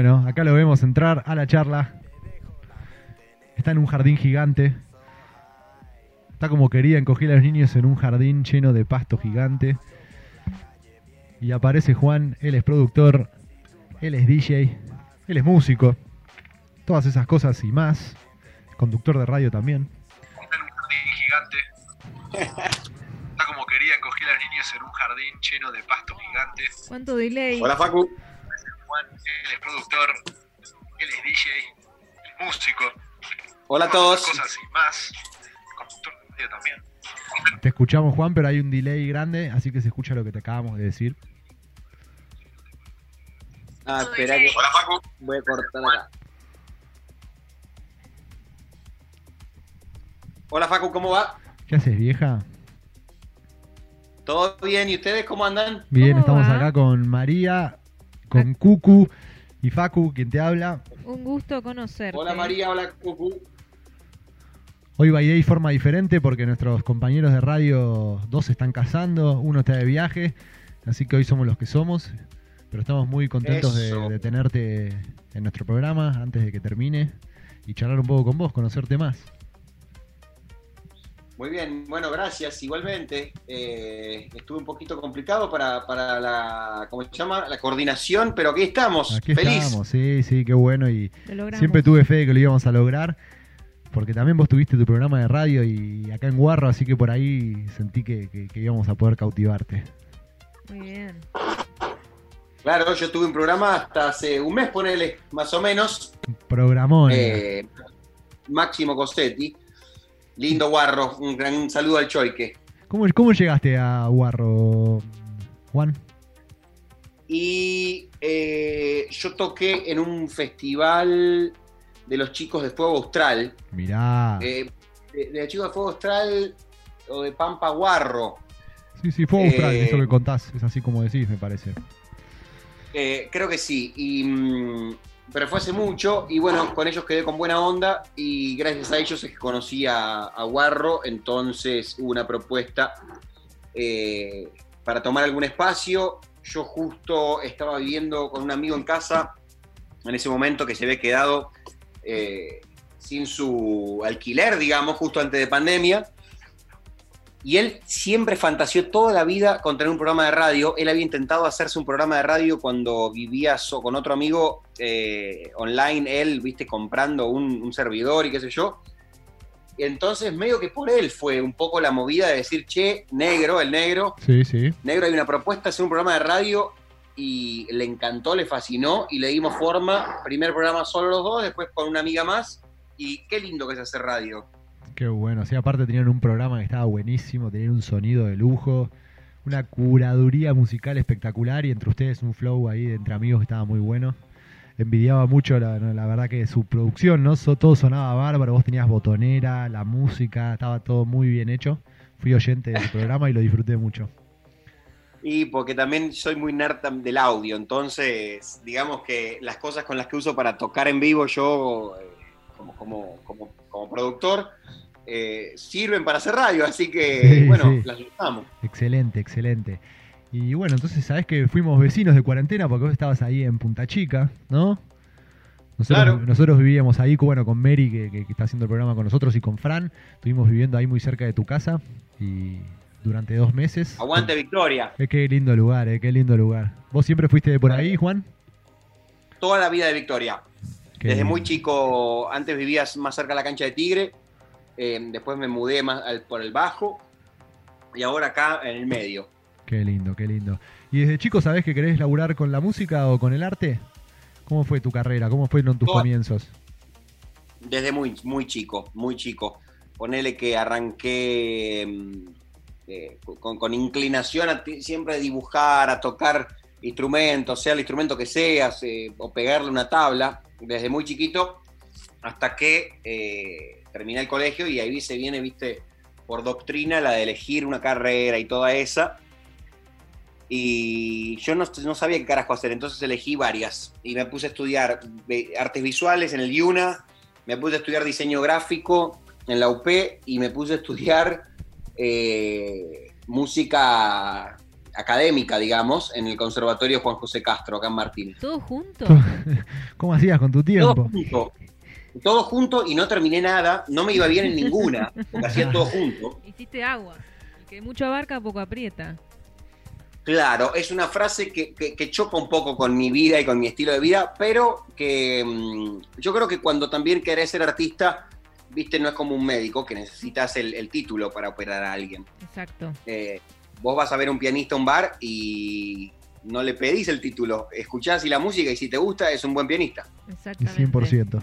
Bueno, acá lo vemos entrar a la charla. Está en un jardín gigante. Está como quería encoger a los niños en un jardín lleno de pasto gigante. Y aparece Juan, él es productor, él es DJ, él es músico. Todas esas cosas y más. Conductor de radio también. Está en un jardín gigante. Está como quería encoger a los niños en un jardín lleno de pasto gigante. ¿Cuánto delay? Hola Facu. Juan, él es productor, él es DJ, él es músico. Hola a todos. cosas y más. Conductor de radio también. Te escuchamos Juan, pero hay un delay grande, así que se escucha lo que te acabamos de decir. Ah, espera que Hola Facu. voy a cortar acá. Hola Facu, ¿cómo va? ¿Qué haces, vieja? ¿Todo bien? ¿Y ustedes cómo andan? Bien, ¿Cómo estamos va? acá con María, con Cucu y Facu, quien te habla. Un gusto conocerte. Hola María, hola Cucu. Hoy By Day forma diferente porque nuestros compañeros de radio, dos están casando, uno está de viaje, así que hoy somos los que somos. Pero estamos muy contentos de, de tenerte en nuestro programa antes de que termine y charlar un poco con vos, conocerte más. Muy bien, bueno, gracias. Igualmente, eh, estuve un poquito complicado para, para la, ¿cómo se llama? La coordinación, pero aquí estamos. Aquí Feliz. estamos, sí, sí, qué bueno y siempre tuve fe de que lo íbamos a lograr. Porque también vos tuviste tu programa de radio y acá en Guarro, así que por ahí sentí que, que- que íbamos a poder cautivarte. Muy bien. Claro, yo tuve un programa hasta hace un mes, ponele, más o menos. Programón. Eh, Máximo Cosetti. Lindo guarro. Un gran saludo al Choique. ¿Cómo, ¿Cómo llegaste a Guarro, Juan? Y eh, yo toqué en un festival de los chicos de Fuego Austral. Mirá. Eh, de, de los chicos de Fuego Austral o de Pampa Guarro. sí, sí, fue Austral, eh, eso que contás, es así como decís, me parece. Creo que sí. Y, mm, pero fue hace mucho. Y bueno, con ellos quedé con buena onda. Y gracias a ellos conocí a, a Guarro. Entonces hubo una propuesta eh, para tomar algún espacio. Yo justo estaba viviendo con un amigo en casa en ese momento que se había quedado eh, sin su alquiler, digamos, justo antes de pandemia. Y él siempre fantaseó toda la vida con tener un programa de radio. Él había intentado hacerse un programa de radio cuando vivía so- con otro amigo eh, online, él, viste, comprando un, un servidor y qué sé yo. Entonces, medio que por él fue un poco la movida de decir, che, negro, el negro, Sí, sí. negro, hay una propuesta de hacer un programa de radio y le encantó, le fascinó y le dimos forma. Primer programa solo los dos, después con una amiga más. Y qué lindo que es hacer radio. Qué bueno. Sí, aparte tenían un programa que estaba buenísimo, tenían un sonido de lujo, una curaduría musical espectacular y entre ustedes un flow ahí de entre amigos que estaba muy bueno. Envidiaba mucho, la, verdad, que su producción, ¿no? So- todo sonaba bárbaro, vos tenías botonera, la música, estaba todo muy bien hecho. Fui oyente del programa y lo disfruté mucho. Y porque también soy muy nerd del audio, entonces digamos que las cosas con las que uso para tocar en vivo yo eh, como, como, como, como productor eh, sirven para hacer radio, así que Sí, bueno, sí. las usamos. Excelente, excelente. Y bueno, entonces sabés que fuimos vecinos de cuarentena porque vos estabas ahí en Punta Chica, ¿no? Nosotros, Claro. nosotros vivíamos ahí, bueno, con Mary, que, que- que está haciendo el programa con nosotros, y con Fran. Estuvimos viviendo ahí muy cerca de tu casa y durante dos meses. Aguante Victoria, Eh, qué lindo lugar, eh, qué lindo lugar. ¿Vos siempre fuiste de por ahí, Juan? toda la vida de Victoria. Qué Desde muy chico, antes vivías más cerca de la cancha de Tigre, eh, después me mudé más al- por el bajo y ahora acá en el medio. Qué lindo, qué lindo. ¿Y desde chico sabés que querés laburar con la música o con el arte? ¿Cómo fue tu carrera? ¿Cómo fueron tus Toda- comienzos? Desde muy, muy chico, muy chico. Ponele que arranqué mm, eh, con, con inclinación a siempre a dibujar, a tocar instrumentos, sea el instrumento que seas, eh, o pegarle una tabla, desde muy chiquito, hasta que eh, terminé el colegio y ahí se viene, viste, por doctrina la de elegir una carrera y toda esa. Y yo no, no sabía qué carajo hacer, entonces elegí varias. Y me puse a estudiar eh, artes visuales en el IUNA, me puse a estudiar diseño gráfico en la UP y me puse a estudiar eh, música académica, digamos, en el Conservatorio Juan José Castro, acá en Martínez. ¿Todos juntos? ¿Cómo hacías con tu Todo tiempo? junto. Todo junto y no terminé nada, no me iba bien en ninguna, porque hacía todo junto. Hiciste agua. El que mucho abarca, poco aprieta. Claro, es una frase que, que- que choca un poco con mi vida y con mi estilo de vida, pero que mm, yo creo que cuando también querés ser artista, viste, no es como un médico que necesitas el, el título para operar a alguien. Exacto. Eh, vos vas a ver a un pianista a un bar y no le pedís el título, escuchás y la música y si te gusta es un buen pianista. Exactamente. 100%.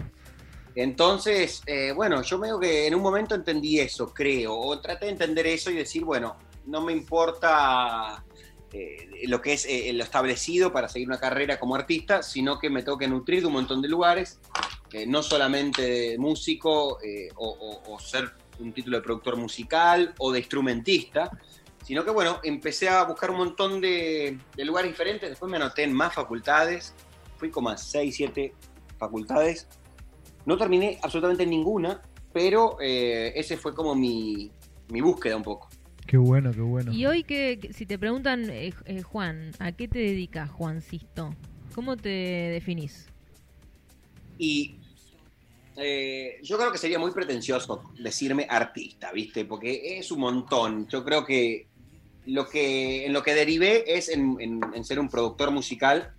Entonces, eh, bueno, yo veo que en un momento entendí eso, creo, o traté de entender eso y decir, bueno, no me importa eh, lo que es eh, lo establecido para seguir una carrera como artista, sino que me tengo que nutrir de un montón de lugares, eh, no solamente de músico eh, o, o- o ser un título de productor musical o de instrumentista, sino que bueno, empecé a buscar un montón de, de lugares diferentes, después me anoté en más facultades, fui como a 6, 7 facultades, no terminé absolutamente ninguna, pero eh, ese fue como mi, mi búsqueda un poco. Qué bueno, qué bueno. Y hoy que, que si te preguntan, eh, eh, Juan, ¿a qué te dedicas, Juancisto? ¿Cómo te definís? Y eh, yo creo que sería muy pretencioso decirme artista, ¿viste? Porque es un montón. Yo creo que lo que en lo que derivé es en, en- en ser un productor musical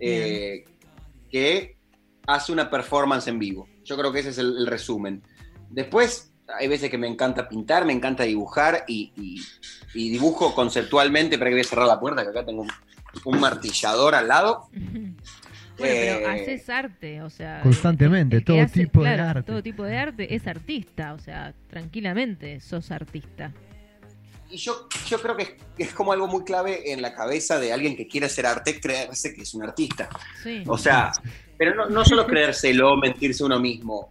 eh, que hace una performance en vivo. Yo creo que ese es el, el resumen. Después, hay veces que me encanta pintar, me encanta dibujar y, y- y dibujo conceptualmente, pero que voy a cerrar la puerta, que acá tengo un, un martillador al lado. Bueno, pero Eh, haces arte, o sea... Constantemente, todo hace- tipo de arte. Todo tipo de arte es artista, o sea, tranquilamente sos artista. Y yo, yo creo que es, que es como algo muy clave en la cabeza de alguien que quiere hacer arte, creerse que es un artista. Sí. O sea, pero no, no solo creérselo, mentirse uno mismo.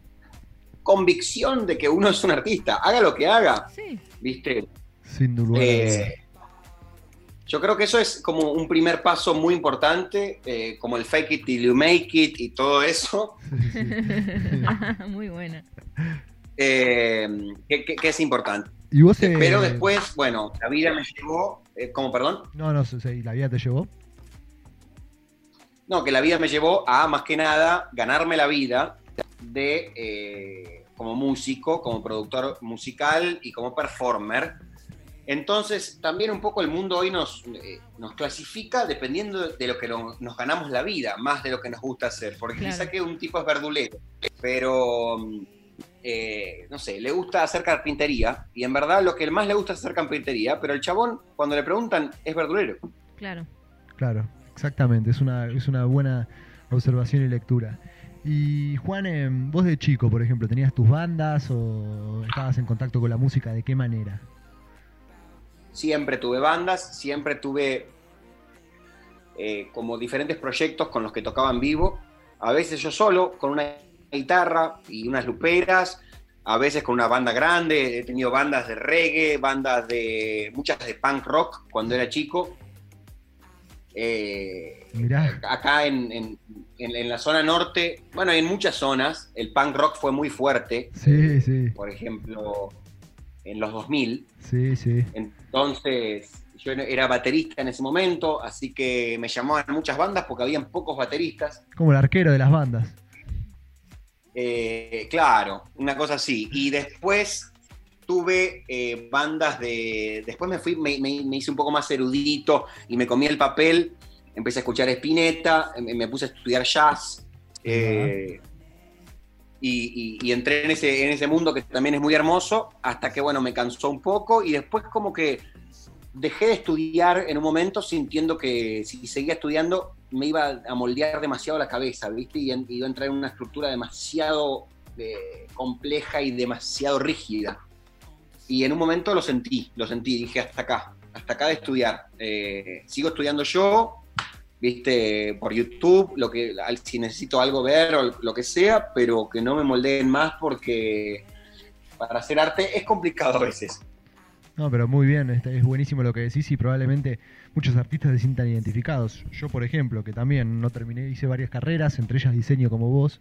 Convicción de que uno es un artista, haga lo que haga, Sí, ¿viste? Sin duda. Eh, yo creo que eso es como un primer paso muy importante, eh, como el fake it till you make it y todo eso, muy buena. eh, que, que- que es importante. Y vos eh, Pero después, bueno, la vida me llevó, eh, como perdón, No, no, la vida te llevó. No, que la vida me llevó a, más que nada, ganarme la vida de eh, como músico, como productor musical y como performer. Entonces, también un poco el mundo hoy nos, eh, nos clasifica dependiendo de lo que no- nos ganamos la vida, más de lo que nos gusta hacer. Porque Claro. quizá que un tipo es verdulero, pero, eh, no sé, le gusta hacer carpintería, y en verdad lo que más le gusta es hacer carpintería, pero el chabón, cuando le preguntan, es verdulero. Claro. Claro, exactamente. Es una, es una buena observación y lectura. Y Juan, eh, vos de chico, por ejemplo, ¿tenías tus bandas o estabas en contacto con la música? ¿De qué manera? siempre tuve bandas, siempre tuve eh, como diferentes proyectos con los que tocaba en vivo, a veces yo solo, con una guitarra y unas luperas, a veces con una banda grande, he tenido bandas de reggae, bandas de muchas de punk rock cuando era chico. Eh, Mirá. acá en, en- en- en la zona norte, bueno, en muchas zonas, el punk rock fue muy fuerte, Sí, sí, por ejemplo, en los 2000. sí, sí. Entonces, yo era baterista en ese momento, así que me llamaban muchas bandas porque habían pocos bateristas. Como el arquero de las bandas. Eh, claro, una cosa así. Y después tuve eh, bandas de. Después me fui, me, me- hice un poco más erudito y me comí el papel. Empecé a escuchar Spinetta, me, me puse a estudiar jazz. eh, y, entré en ese, en ese mundo que también es muy hermoso, hasta que, bueno, me cansó un poco y después como que dejé de estudiar en un momento sintiendo que si seguía estudiando me iba a moldear demasiado la cabeza, ¿viste? Y iba a entrar en una estructura demasiado eh, compleja y demasiado rígida. Y en un momento lo sentí, lo sentí, dije hasta acá, hasta acá de estudiar. Eh, sigo estudiando yo, viste, por YouTube, lo que, si necesito algo ver o lo que sea, pero que no me moldeen más porque para hacer arte es complicado a veces. No, pero muy bien, es buenísimo lo que decís y probablemente muchos artistas se sientan identificados. Yo, por ejemplo, que también no terminé, hice varias carreras, entre ellas diseño como vos,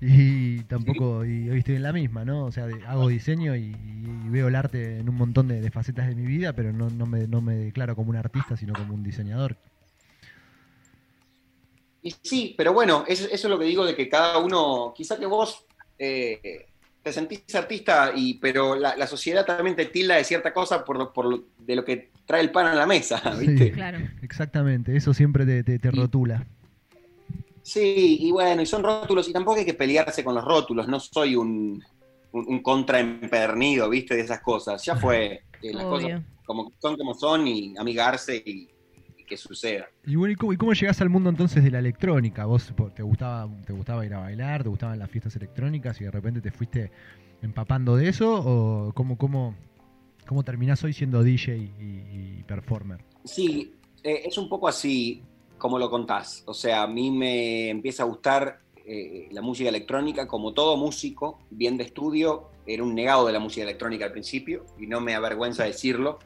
Y tampoco, y hoy estoy en la misma, ¿no? O sea, de- hago diseño y, y veo el arte en un montón de, de facetas de mi vida, pero no, no, me, no me declaro como un artista, sino como un diseñador. Y sí, pero bueno, eso, eso es lo que digo de que cada uno, quizá que vos eh, te sentís artista, y, pero la, la sociedad también te tilda de cierta cosa por, lo- por lo- de lo que trae el pan a la mesa, Sí. ¿viste? Claro. Exactamente, eso siempre te, te, te Y- rotula. Sí, y bueno, y son rótulos, y tampoco hay que pelearse con los rótulos, no soy un, un, un contraempernido, ¿viste? De esas cosas. Ya fue, eh, las Obvio. cosas como son como son, y amigarse y, y que suceda. Y bueno, ¿y cómo, y cómo llegás al mundo entonces de la electrónica? ¿Vos te gustaba, te gustaba ir a bailar, te gustaban las fiestas electrónicas y de repente te fuiste empapando de eso? ¿O cómo, cómo, cómo terminás hoy siendo DJ y, y performer? Sí, eh, es un poco así como lo contás. O sea, a mí me empieza a gustar eh, la música electrónica, como todo músico, bien de estudio, era un negado de la música electrónica al principio, y no me avergüenza decirlo.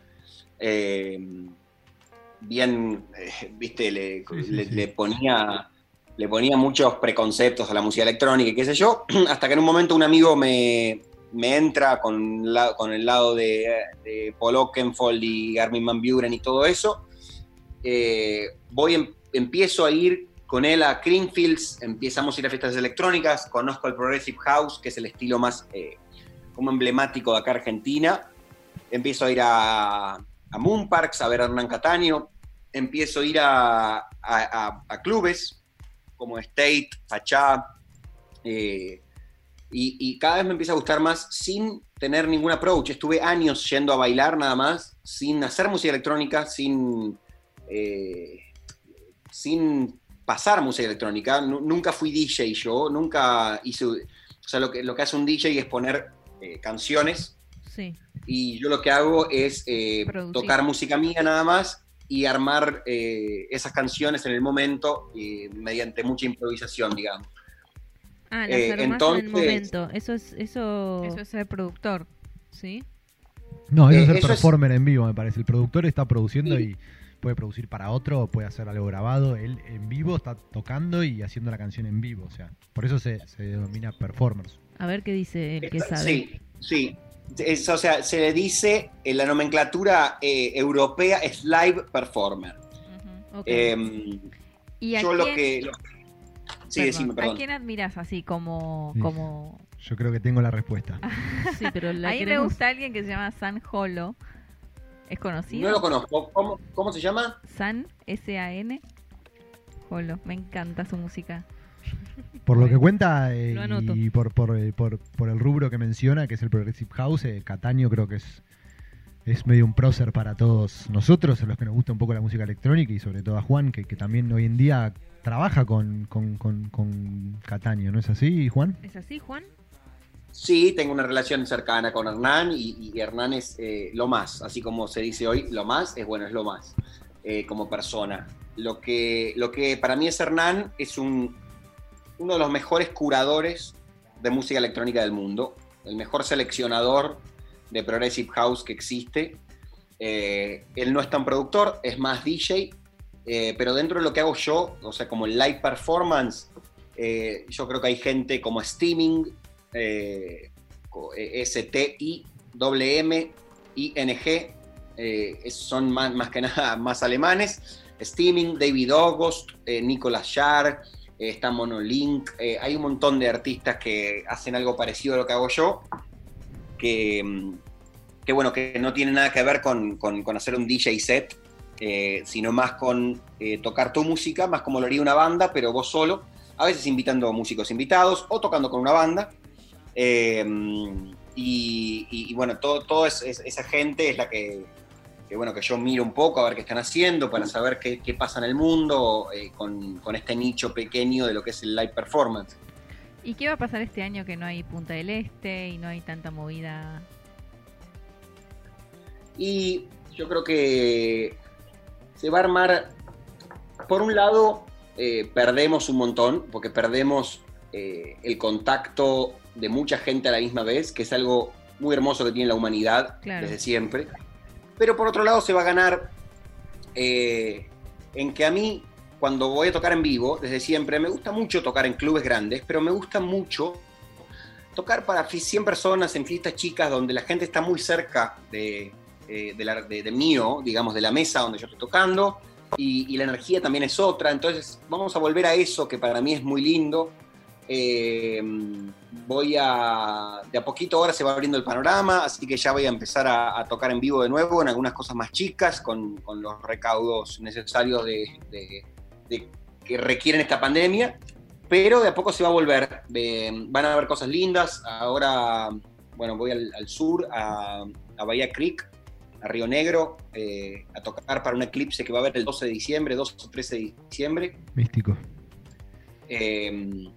Eh, bien, eh, viste, le, Sí, sí, le- sí. le ponía, le ponía muchos preconceptos a la música electrónica y qué sé yo, hasta que en un momento un amigo me, me entra con, la- con el lado de, de Paul Oakenfold y Armin Van Buren y todo eso. Voy, empiezo a ir con él a Creamfields, empezamos a ir a fiestas electrónicas, conozco el Progressive House, que es el estilo más eh, como emblemático de acá Argentina. Empiezo a ir a, a Moon Parks, a ver a Hernán Cataño. Empiezo a ir a, a- a- a clubes como State, Pachá, eh, y, y cada vez me empieza a gustar más sin tener ningún approach. Estuve años yendo a bailar nada más, sin hacer música electrónica, sin, eh, sin pasar música electrónica. Nu- nunca fui DJ yo, nunca hice... O sea, lo que, lo que hace un DJ es poner eh, canciones Sí. y yo lo que hago es eh, tocar música mía nada más y armar eh, esas canciones en el momento eh, mediante mucha improvisación, digamos. Ah, las Eh, armás en el entonces- momento. Eso es, eso. Eso es ser productor. ¿Sí? No, eso Eh, es el eso es- performer en vivo, me parece. El productor está produciendo Sí. y puede producir para otro, puede hacer algo grabado. Él en vivo está tocando y haciendo la canción en vivo. O sea, por eso se, se denomina performers. A ver qué dice el que Esta- sabe. Sí, sí. Es- o sea, se le dice en la nomenclatura eh, europea es live performer. Eh, ¿Y a yo quién, lo que... lo- sí, Perdón, decime, ¿a perdón. quién admiras así como... Sí. como... Yo creo que tengo la respuesta. sí, pero la A mí me queremos- gusta alguien que se llama San Holo. ¿Es conocido? No lo conozco. ¿Cómo, cómo se llama? San, S-A-N. Holo. Me encanta su música. Por lo que cuenta eh, Lo y por, por, eh, por, por el rubro que menciona, que es el Progressive House, eh, Cataño creo que es, es medio un prócer para todos nosotros, a los que nos gusta un poco la música electrónica y sobre todo a Juan, que, que también hoy en día trabaja con, con, con, con Cataño, ¿no es así, Juan? ¿Es así, Juan? Sí, tengo una relación cercana con Hernán y, Hernán es eh, lo más, así como se dice hoy, lo más es bueno, es lo más eh, como persona. Lo que, lo que para mí es Hernán es un, uno de los mejores curadores de música electrónica del mundo, el mejor seleccionador de Progressive House que existe. Eh, él no es tan productor, es más DJ, pero dentro de lo que hago yo, o sea, como live performance, yo creo que hay gente como Steaming, eh, eh, S-T-I-M-M-I-N-G, eh, son más, que nada más alemanes. Steaming, David August, eh, Nicolas eh, está Monolink, hay un montón de artistas que hacen algo parecido a lo que hago yo, que, mm, que bueno, que no tiene nada que ver con, con- hacer un DJ set, sino más con tocar tu música, más como lo haría una banda, pero vos solo, a veces invitando músicos invitados o tocando con una banda. Eh, y, y- y bueno, todo, todo es- es- esa gente es la que, que, bueno, que yo miro un poco a ver qué están haciendo para saber qué, qué pasa en el mundo eh, con, con este nicho pequeño de lo que es el live performance. ¿Y qué va a pasar este año que no hay Punta del Este y no hay tanta movida? Y yo creo que se va a armar, por un lado, eh, perdemos un montón, porque perdemos eh, el contacto de mucha gente a la misma vez, que es algo muy hermoso que tiene la humanidad Claro. desde siempre. Pero por otro lado se va a ganar eh, en que a mí cuando voy a tocar en vivo, desde siempre, me gusta mucho tocar en clubes grandes, pero me gusta mucho tocar para 100 personas en fiestas chicas donde la gente está muy cerca de, eh, de, la- de- de mío, digamos, de la mesa donde yo estoy tocando, y, y la energía también es otra. Entonces, vamos a volver a eso que para mí es muy lindo. Eh, voy a. De a poquito ahora se va abriendo el panorama, así que ya voy a empezar a, a tocar en vivo de nuevo en algunas cosas más chicas, con, con los recaudos necesarios de, de- de- que requieren esta pandemia. Pero de a poco se va a volver. Eh, van a haber cosas lindas. Ahora, bueno, voy al, al sur, a, a Bahía Creek, a Río Negro, eh, a tocar para un eclipse que va a haber el 12 de diciembre, 12 o 13 de diciembre. Místico. Eh,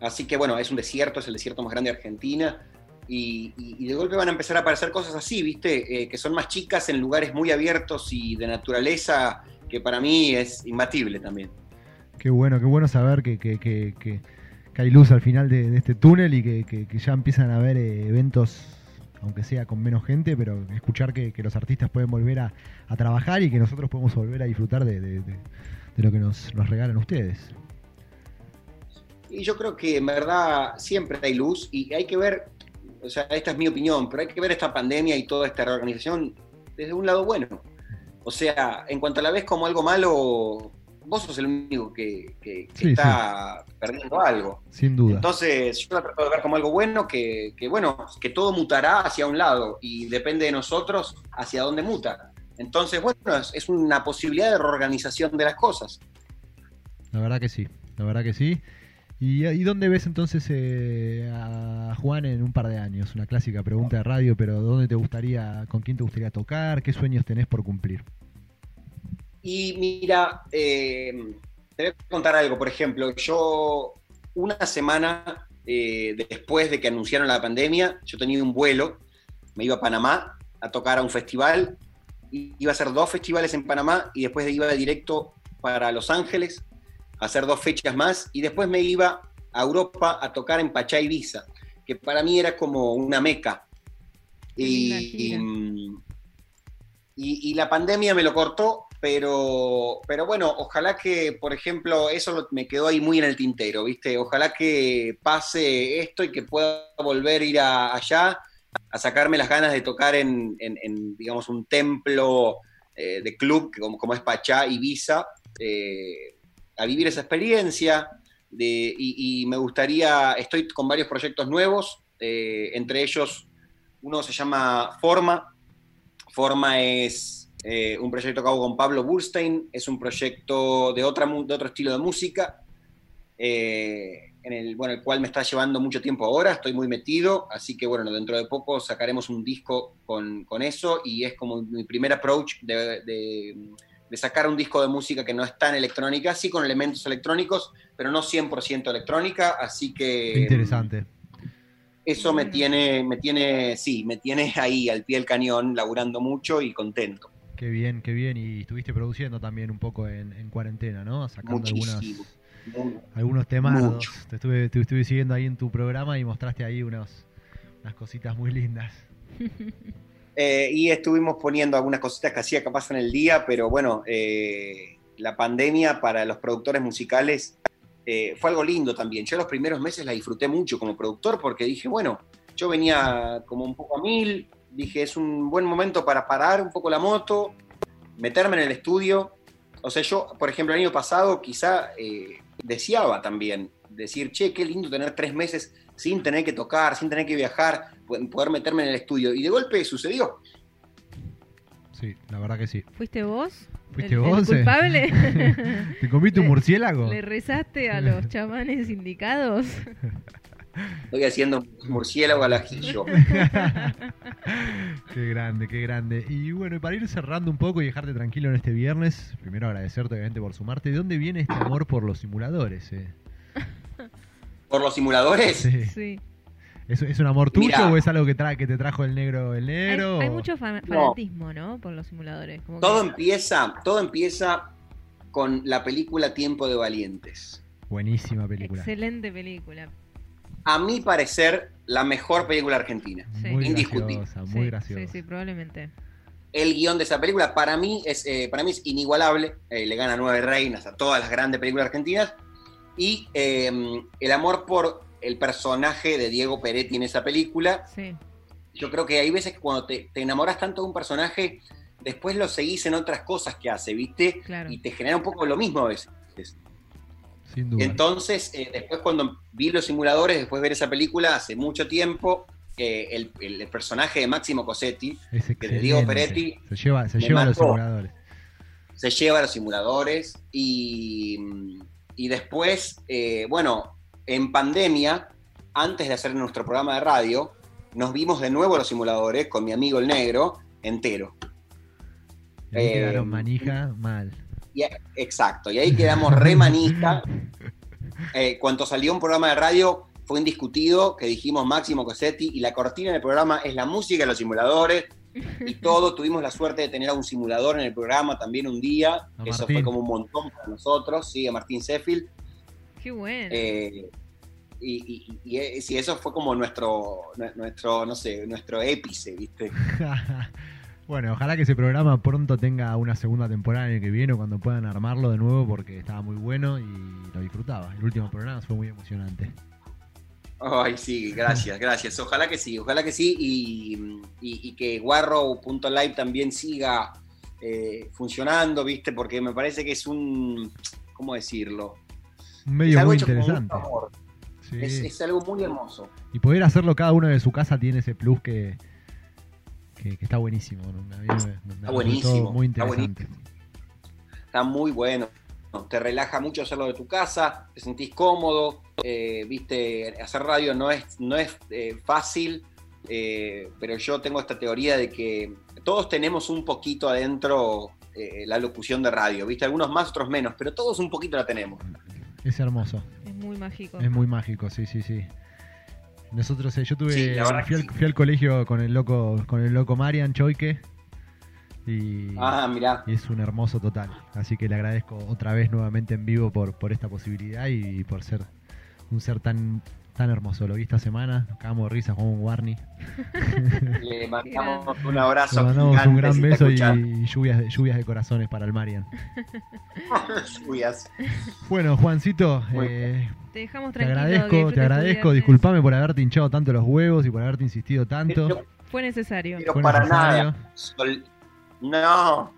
así que bueno, es un desierto, es el desierto más grande de Argentina. Y, de golpe van a empezar a aparecer cosas así, ¿viste? Eh, que son más chicas en lugares muy abiertos y de naturaleza, que para mí es imbatible también. Qué bueno, qué bueno saber que, que, que, hay luz al final de, este túnel y que, ya empiezan a haber eh, eventos, aunque sea con menos gente, pero escuchar que, los artistas pueden volver a, trabajar y que nosotros podemos volver a disfrutar de- de lo que nos, nos regalan ustedes. Y yo creo que en verdad siempre hay luz y hay que ver, o sea, esta es mi opinión, pero hay que ver esta pandemia y toda esta reorganización desde un lado bueno. O sea, en cuanto a la ves como algo malo, vos sos el único que, que- que Sí, está perdiendo algo. Sin duda. Entonces, yo la trato de ver como algo bueno, que, que, bueno, que todo mutará hacia un lado y depende de nosotros hacia dónde muta. Entonces, bueno, es, es una posibilidad de reorganización de las cosas. La verdad que sí, la verdad que sí. ¿Y, dónde ves entonces eh, a Juan en un par de años? Una clásica pregunta de radio, pero ¿dónde te gustaría, con quién te gustaría tocar? ¿Qué sueños tenés por cumplir? Y mira, eh, te voy a contar algo, por ejemplo, yo una semana eh, después de que anunciaron la pandemia, yo tenía un vuelo, me iba a Panamá a tocar a un festival, iba a hacer dos festivales en Panamá y después iba directo para Los Ángeles hacer dos fechas más y después me iba a Europa a tocar en Pachá Ibiza, que para mí era como una meca. Y, y, y la pandemia me lo cortó, pero, pero bueno, ojalá que, por ejemplo, eso me quedó ahí muy en el tintero, ¿viste? Ojalá que pase esto y que pueda volver a ir a- allá a sacarme las ganas de tocar en, en- en, digamos, un templo eh, de club como, como es Pachá, Ibiza, eh, a vivir esa experiencia. De, y, me gustaría, estoy con varios proyectos nuevos, eh, entre ellos uno se llama Forma. Forma es eh, un proyecto que hago con Pablo Burstein, es un proyecto de, otra, de otro estilo de música, eh, en el, bueno, el cual me está llevando mucho tiempo ahora, estoy muy metido, así que bueno, dentro de poco sacaremos un disco con, con eso y es como mi primer approach de- de sacar un disco de música que no es tan electrónica, sí con elementos electrónicos, pero no 100% electrónica, así que... Qué interesante. Eso me tiene, me tiene, sí, me tiene ahí al pie del cañón, laburando mucho y contento. Qué bien, qué bien. Y estuviste produciendo también un poco en, en cuarentena, ¿no? Sacando algunas, algunos temas. Te estuve, te estuve siguiendo ahí en tu programa y mostraste ahí unos, unas cositas muy lindas. Eh, y estuvimos poniendo algunas cositas que hacía capaz en el día, pero bueno, eh, la pandemia para los productores musicales eh, fue algo lindo también. Yo los primeros meses la disfruté mucho como productor porque dije, bueno, yo venía como un poco a mil, dije, es un buen momento para parar un poco la moto, meterme en el estudio. O sea, yo, por ejemplo, el año pasado quizá eh, deseaba también decir, che, qué lindo tener tres meses sin tener que tocar, sin tener que viajar, poder meterme en el estudio. Y de golpe sucedió. Sí, la verdad que sí. ¿Fuiste vos? ¿Fuiste el, vos, el eh? culpable? ¿Te comiste un murciélago? ¿Le rezaste a los chamanes indicados? Estoy haciendo murciélago al ajillo. qué grande, qué grande. Y bueno, y para ir cerrando un poco y dejarte tranquilo en este viernes, primero agradecerte obviamente por sumarte. ¿De dónde viene este amor por los simuladores? eh? ¿Por los simuladores? Sí. Sí. ¿Es, es un amor tuyo Mirá. o es algo que, tra que te trajo el negro el Hay, negro? hay o- mucho fa- No. fanatismo, ¿no? Por los simuladores. Como Todo que- empieza, todo empieza con la película Tiempo de Valientes. Buenísima película. Excelente película. A mi parecer, la mejor película argentina. Sí. Muy Indiscutible. graciosa, muy sí, graciosa. Sí, sí, probablemente. el guion de esa película. Para mí es, eh, para mí es inigualable. Eh, le gana Nueve Reinas a todas las grandes películas argentinas. Y eh, el amor por el personaje de Diego Peretti en esa película. Sí. Yo creo que hay veces que cuando te, te enamoras tanto de un personaje, después lo seguís en otras cosas que hace, ¿viste? Claro. Y te genera un poco lo mismo a veces. Sin duda. Entonces, eh, después cuando vi los simuladores, después de ver esa película, hace mucho tiempo, eh, el, el personaje de Máximo Cosetti que de Diego. Peretti Se lleva, se lleva a los simuladores. se lleva a los simuladores y, y después, eh, bueno, en pandemia, antes de hacer nuestro programa de radio, nos vimos de nuevo los simuladores con mi amigo el negro entero. Ahí Eh, quedaron manija mal. Y- exacto, y ahí quedamos re manija. Eh, cuando salió un programa de radio fue indiscutido que dijimos Máximo Cosetti y la cortina del programa es la música de los simuladores y todo. Tuvimos la suerte de tener a un simulador en el programa también un día. A Eso Martín. fue como un montón para nosotros, sí, a Martín Sheffield. Qué bueno. Eh, y, y- y- y sí, eso fue como nuestro, nuestro, no sé, nuestro épice, ¿viste? bueno, ojalá que ese programa pronto tenga una segunda temporada en el que viene o cuando puedan armarlo de nuevo porque estaba muy bueno y lo disfrutaba. El último programa fue muy emocionante. Ay, sí, gracias, gracias. Ojalá que sí, ojalá que sí. Y, y- y que Guarro.live también siga eh, funcionando, ¿viste? Porque me parece que es un. ¿Cómo decirlo? Un Es medio algo muy interesante. Sí. Es, es algo muy hermoso. Y poder hacerlo cada uno de su casa tiene ese plus que, que, que está buenísimo. resultó buenísimo, Muy está interesante. Está muy bueno. Te relaja mucho hacerlo de tu casa, te sentís cómodo, eh, viste, hacer radio no es, no es eh, fácil, eh, pero yo tengo esta teoría de que todos tenemos un poquito adentro eh, la locución de radio, viste, algunos más, otros menos, pero todos un poquito la tenemos. Es hermoso. Es muy mágico. Es muy mágico, sí, sí, sí. Nosotros, eh, yo tuve, Sí, la verdad fui, que al, sí. fui al colegio con el loco, con el loco Marian Choique y, Ah, mirá, y es un hermoso total. Así que le agradezco otra vez nuevamente en vivo por, por esta posibilidad y por ser un ser tan tan hermoso. Lo vi esta semana, nos cagamos de risa, jugamos un Warney. le mandamos un abrazo. Le mandamos gigante, un gran beso y, lluvias, de- lluvias de corazones para el Marian. Lluvias. Bueno, Juancito, eh, Te dejamos tranquilo. agradezco, te agradezco. Disculpame por haberte hinchado tanto los huevos y por haberte insistido tanto. Pero, Fue necesario. pero Fue para necesario. nada. Sol- No, no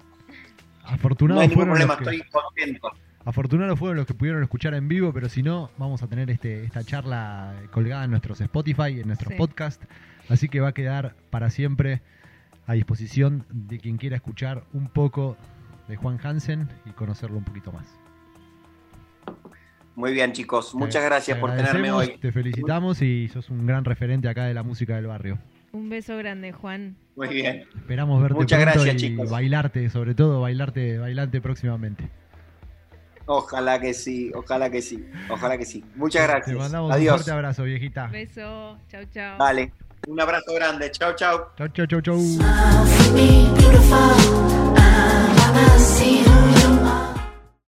Afortunados hay ningún problema, que, estoy contento. Afortunados fueron los que pudieron escuchar en vivo, pero si no, vamos a tener este, esta charla colgada en nuestros Spotify, en nuestros Sí. podcast. Así que va a quedar para siempre a disposición de quien quiera escuchar un poco de Juan Hansen y conocerlo un poquito más. Muy bien, chicos. Te- Muchas gracias te por tenerme hoy. Te felicitamos y sos un gran referente acá de la música del barrio. Un beso grande, Juan. Muy bien. Esperamos verte Muchas pronto gracias, y chicos. bailarte, sobre todo bailarte, bailarte próximamente. Ojalá que sí, ojalá que sí, ojalá que sí. Muchas gracias. Te mandamos Adiós. un fuerte abrazo, viejita. Beso, chau, chau. Dale, un abrazo grande. Chau, chau. Chau, chau, chau, chau.